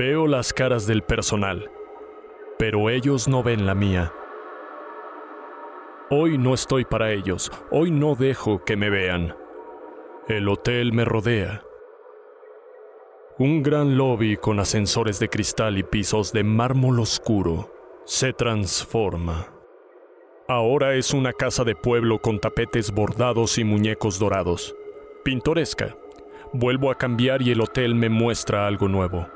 Veo las caras del personal, pero ellos no ven la mía. Hoy no estoy para ellos, hoy no dejo que me vean. El hotel me rodea. Un gran lobby con ascensores de cristal y pisos de mármol oscuro se transforma. Ahora es una casa de pueblo con tapetes bordados y muñecos dorados. Pintoresca. Vuelvo a cambiar y el hotel me muestra algo nuevo.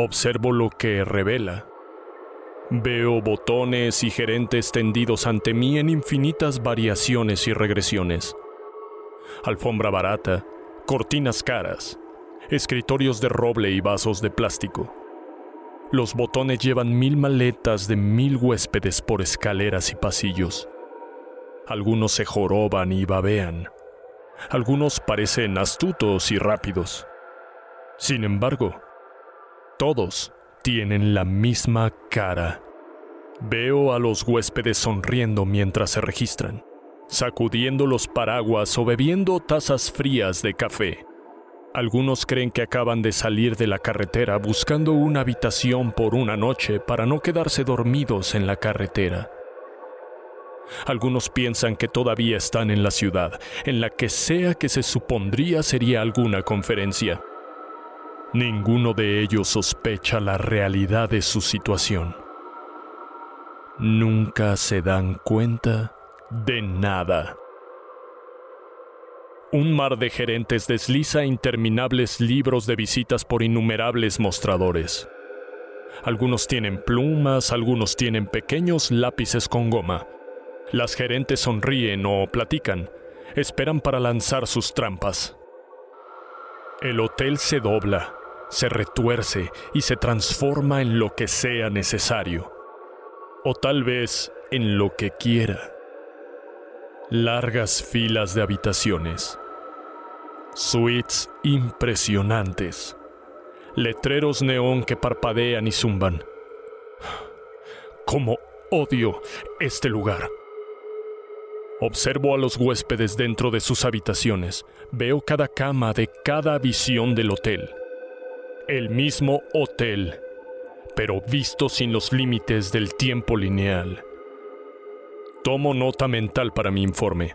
Observo lo que revela. Veo botones y gerentes tendidos ante mí en infinitas variaciones y regresiones. Alfombra barata, cortinas caras, escritorios de roble y vasos de plástico. Los botones llevan mil maletas de mil huéspedes por escaleras y pasillos. Algunos se joroban y babean. Algunos parecen astutos y rápidos. Sin embargo, todos tienen la misma cara. Veo a los huéspedes sonriendo mientras se registran, sacudiendo los paraguas o bebiendo tazas frías de café. Algunos creen que acaban de salir de la carretera buscando una habitación por una noche para no quedarse dormidos en la carretera. Algunos piensan que todavía están en la ciudad, en la que sea que se supondría sería alguna conferencia. Ninguno de ellos sospecha la realidad de su situación. Nunca se dan cuenta de nada. Un mar de gerentes desliza interminables libros de visitas por innumerables mostradores. Algunos tienen plumas, algunos tienen pequeños lápices con goma. Las gerentes sonríen o platican, esperan para lanzar sus trampas. El hotel se dobla, se retuerce y se transforma en lo que sea necesario. O tal vez en lo que quiera. Largas filas de habitaciones. Suites impresionantes. Letreros neón que parpadean y zumban. ¡Cómo odio este lugar! Observo a los huéspedes dentro de sus habitaciones. Veo cada cama de cada visión del hotel. El mismo hotel, pero visto sin los límites del tiempo lineal. Tomo nota mental para mi informe.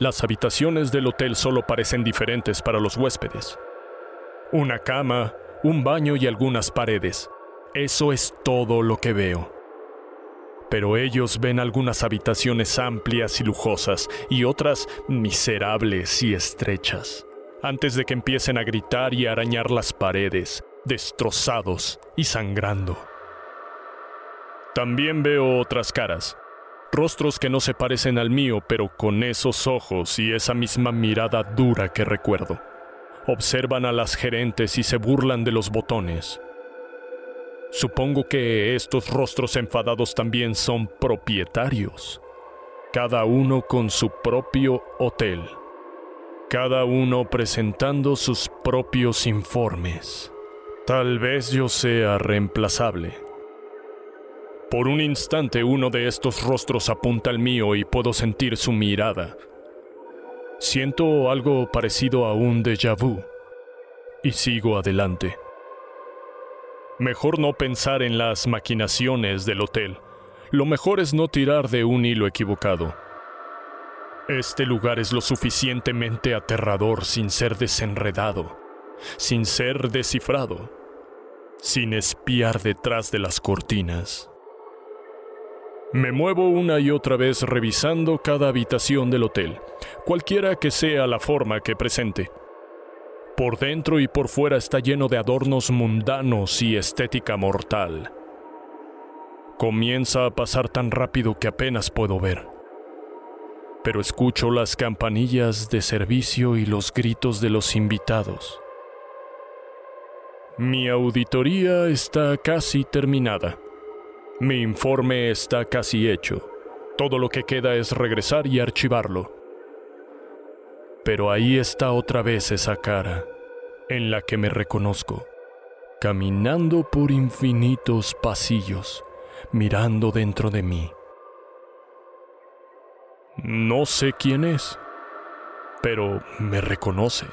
Las habitaciones del hotel solo parecen diferentes para los huéspedes. Una cama, un baño y algunas paredes. Eso es todo lo que veo. Pero ellos ven algunas habitaciones amplias y lujosas y otras miserables y estrechas, antes de que empiecen a gritar y a arañar las paredes, destrozados y sangrando. También veo otras caras, rostros que no se parecen al mío, pero con esos ojos y esa misma mirada dura que recuerdo. Observan a las gerentes y se burlan de los botones. Supongo que estos rostros enfadados también son propietarios. cada uno con su propio hotel, cada uno presentando sus propios informes. Tal vez yo sea reemplazable. Por un instante uno de estos rostros apunta al mío y puedo sentir su mirada. Siento algo parecido a un déjà vu y sigo adelante. Mejor no pensar en las maquinaciones del hotel. Lo mejor es no tirar de un hilo equivocado. Este lugar es lo suficientemente aterrador sin ser desenredado, sin ser descifrado sin espiar detrás de las cortinas. Me muevo una y otra vez revisando cada habitación del hotel, cualquiera que sea la forma que presente. Por dentro y por fuera está lleno de adornos mundanos y estética mortal. Comienza a pasar tan rápido que apenas puedo ver. Pero escucho las campanillas de servicio y los gritos de los invitados. Mi auditoría está casi terminada. Mi informe está casi hecho. Todo lo que queda es regresar y archivarlo. Pero ahí está otra vez esa cara, en la que me reconozco, caminando por infinitos pasillos, mirando dentro de mí. No sé quién es, pero me reconoce.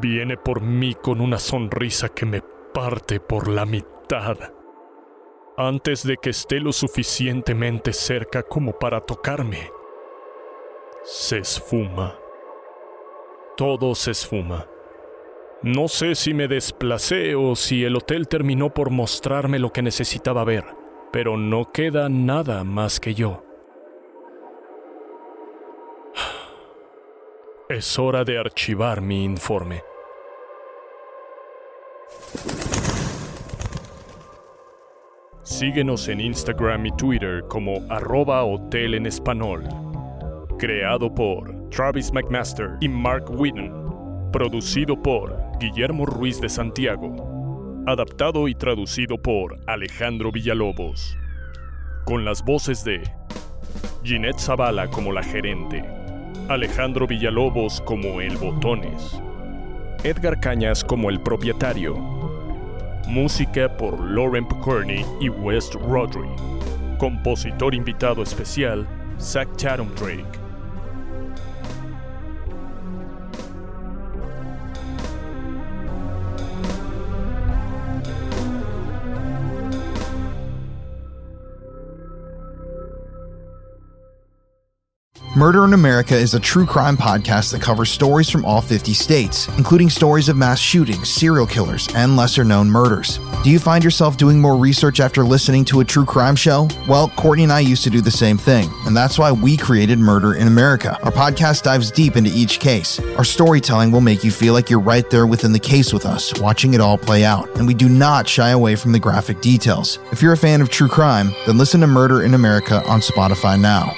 Viene por mí con una sonrisa que me parte por la mitad. Antes de que esté lo suficientemente cerca como para tocarme, se esfuma. Todo se esfuma. No sé si me desplacé o si el hotel terminó por mostrarme lo que necesitaba ver, pero no queda nada más que yo. Es hora de archivar mi informe. Síguenos en Instagram y Twitter como arroba hotel en español. Creado por Travis McMaster y Mark Whitten. Producido por Guillermo Ruiz de Santiago. Adaptado y traducido por Alejandro Villalobos. Con las voces de Ginette Zavala como la gerente. Alejandro Villalobos como el Botones, Edgar Cañas como el propietario, música por Lauren Picorni y West Rodri, compositor invitado especial Zach Chatham Drake. Murder in America is a true crime podcast that covers stories from all 50 states, including stories of mass shootings, serial killers, and lesser known murders. Do you find yourself doing more research after listening to a true crime show? Well, Courtney and I used to do the same thing, and that's why we created Murder in America. Our podcast dives deep into each case. Our storytelling will make you feel like you're right there within the case with us, watching it all play out, and we do not shy away from the graphic details. If you're a fan of true crime, then listen to Murder in America on Spotify now.